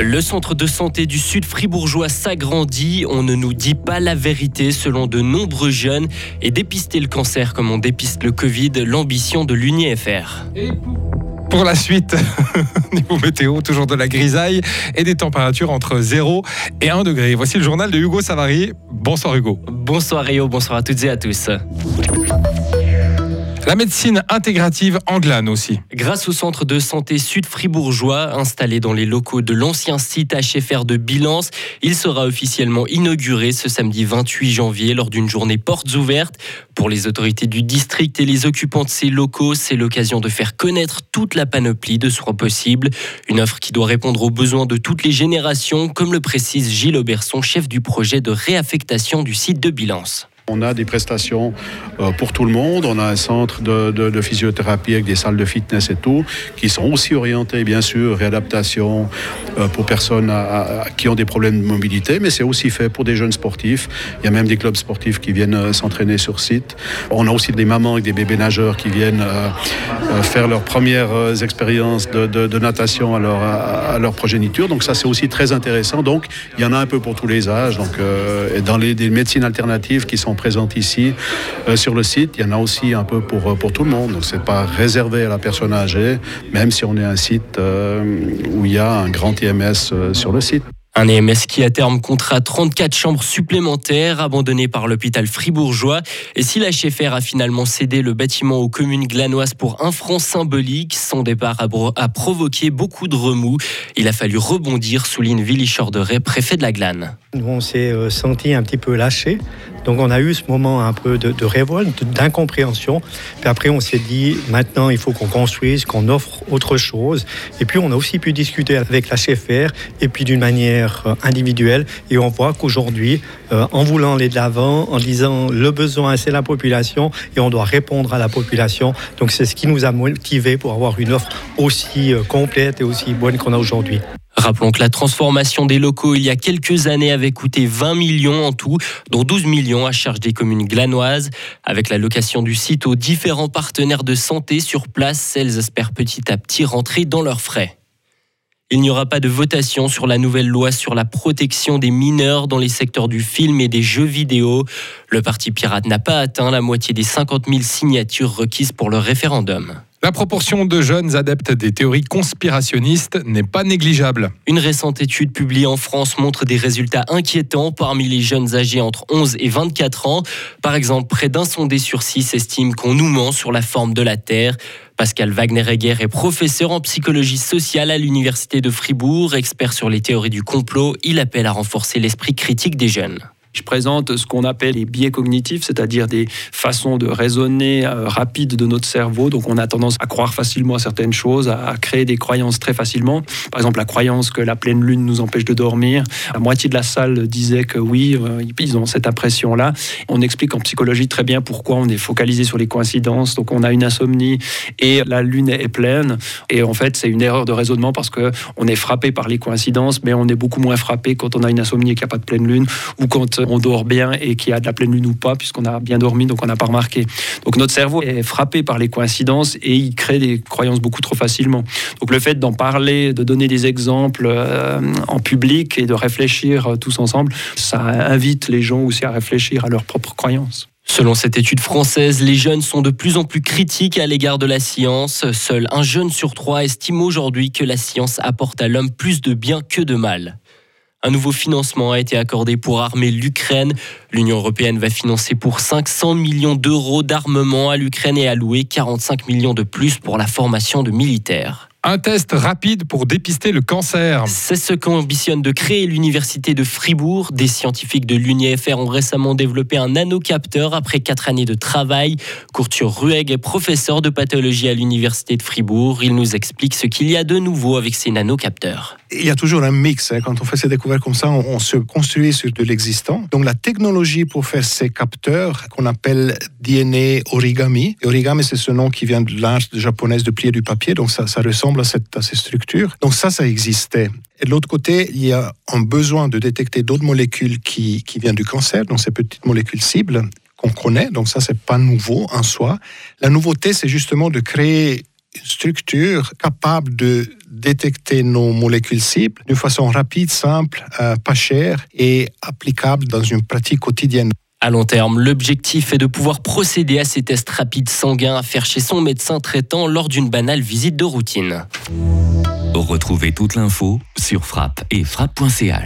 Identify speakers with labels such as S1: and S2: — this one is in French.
S1: Le centre de santé du Sud fribourgeois s'agrandit. On ne nous dit pas la vérité selon de nombreux jeunes. Et dépister le cancer comme on dépiste le Covid, l'ambition de l'UNIFR.
S2: Pour la suite, niveau météo, toujours de la grisaille et des températures entre 0 et 1 degré. Voici le journal de Hugo Savary. Bonsoir Hugo.
S1: Bonsoir Rio, bonsoir à toutes et à tous.
S2: La médecine intégrative Anglane aussi.
S1: Grâce au centre de santé sud-fribourgeois, installé dans les locaux de l'ancien site HFR de Bilance, il sera officiellement inauguré ce samedi 28 janvier lors d'une journée portes ouvertes. Pour les autorités du district et les occupants de ces locaux, c'est l'occasion de faire connaître toute la panoplie de soins possibles. Une offre qui doit répondre aux besoins de toutes les générations, comme le précise Gilles Auberson, chef du projet de réaffectation du site de Bilance.
S3: On a des prestations euh, pour tout le monde. On a un centre de, physiothérapie avec des salles de fitness et tout, qui sont aussi orientées, bien sûr, réadaptation euh, pour personnes qui ont des problèmes de mobilité, mais c'est aussi fait pour des jeunes sportifs. Il y a même des clubs sportifs qui viennent euh, s'entraîner sur site. On a aussi des mamans avec des bébés nageurs qui viennent faire leurs premières expériences de, natation à leur, progéniture. Donc ça, c'est aussi très intéressant. Donc, il y en a un peu pour tous les âges. Donc, et dans les médecines alternatives qui sont présentes ici euh, sur le site. Il y en a aussi un peu pour, euh, pour tout le monde. Donc c'est pas réservé à la personne âgée, même si on est un site euh, où il y a un grand IMS sur le site.
S1: Un EMS qui à terme comptera 34 chambres supplémentaires abandonnées par l'hôpital fribourgeois. Et si la l'HFR a finalement cédé le bâtiment aux communes glanoises pour un franc symbolique, son départ a, provoqué beaucoup de remous. Il a fallu rebondir, souligne Willy Chorderet, préfet de la Glane.
S4: On s'est senti un petit peu lâché donc on a eu ce moment un peu de, révolte, d'incompréhension. Puis après on s'est dit maintenant il faut qu'on construise, qu'on offre autre chose. Et puis on a aussi pu discuter avec la CFR et puis d'une manière euh, individuelle. Et on voit qu'aujourd'hui, euh, en voulant aller de l'avant, en disant le besoin c'est la population et on doit répondre à la population. Donc c'est ce qui nous a motivés pour avoir une offre aussi euh, complète et aussi bonne qu'on a aujourd'hui.
S1: Rappelons que la transformation des locaux il y a quelques années avait coûté 20 millions en tout, dont 12 millions à charge des communes glanoises. Avec la location du site aux différents partenaires de santé sur place, elles espèrent petit à petit rentrer dans leurs frais. Il n'y aura pas de votation sur la nouvelle loi sur la protection des mineurs dans les secteurs du film et des jeux vidéo. Le Parti pirate n'a pas atteint la moitié des 50 000 signatures requises pour le référendum.
S2: La proportion de jeunes adeptes des théories conspirationnistes n'est pas négligeable.
S1: Une récente étude publiée en France montre des résultats inquiétants parmi les jeunes âgés entre 11 et 24 ans. Par exemple, près d'un sondé sur six estime qu'on nous ment sur la forme de la Terre. Pascal Wagner-Egger est professeur en psychologie sociale à l'Université de Fribourg, expert sur les théories du complot. Il appelle à renforcer l'esprit critique des jeunes.
S5: Je présente ce qu'on appelle les biais cognitifs, c'est-à-dire des façons de raisonner euh, rapides de notre cerveau. Donc on a tendance à croire facilement à certaines choses, à créer des croyances très facilement. Par exemple, la croyance que la pleine lune nous empêche de dormir. La moitié de la salle disait que oui, euh, ils ont cette impression-là. On explique en psychologie très bien pourquoi on est focalisé sur les coïncidences. Donc on a une insomnie et la lune est pleine. Et en fait, c'est une erreur de raisonnement parce que on est frappé par les coïncidences, mais on est beaucoup moins frappé quand on a une insomnie et qu'il n'y a pas de pleine lune ou quand on dort bien et qu'il y a de la pleine lune ou pas, puisqu'on a bien dormi, donc on n'a pas remarqué. Donc notre cerveau est frappé par les coïncidences et il crée des croyances beaucoup trop facilement. Donc le fait d'en parler, de donner des exemples euh, en public et de réfléchir euh, tous ensemble, ça invite les gens aussi à réfléchir à leurs propres croyances.
S1: Selon cette étude française, les jeunes sont de plus en plus critiques à l'égard de la science. Seul un jeune sur trois estime aujourd'hui que la science apporte à l'homme plus de bien que de mal. Un nouveau financement a été accordé pour armer l'Ukraine. L'Union européenne va financer pour 500 millions d'euros d'armement à l'Ukraine et allouer 45 millions de plus pour la formation de militaires.
S2: Un test rapide pour dépister le cancer.
S1: C'est ce qu'ambitionne de créer l'université de Fribourg. Des scientifiques de l'UNIFR ont récemment développé un nanocapteur après quatre années de travail. Courture Rueg est professeur de pathologie à l'université de Fribourg. Il nous explique ce qu'il y a de nouveau avec ces nanocapteurs.
S6: Il y a toujours un mix. Hein. Quand on fait ces découvertes comme ça, on, se construit sur de l'existant. Donc la technologie pour faire ces capteurs qu'on appelle DNA origami. origami, c'est ce nom qui vient de l'art japonaise de plier du papier. Donc ça, ça ressemble à, cette, ces structures. Donc ça, ça existait. Et de l'autre côté, il y a un besoin de détecter d'autres molécules qui, qui viennent du cancer, donc ces petites molécules cibles. qu'on connaît. Donc ça, c'est pas nouveau en soi. La nouveauté, c'est justement de créer une structure capable de détecter nos molécules cibles d'une façon rapide, simple, euh, pas chère et applicable dans une pratique quotidienne.
S1: À long terme, l'objectif est de pouvoir procéder à ces tests rapides sanguins à faire chez son médecin traitant lors d'une banale visite de routine.
S7: Retrouvez toute l'info sur frappe et frappe.ch.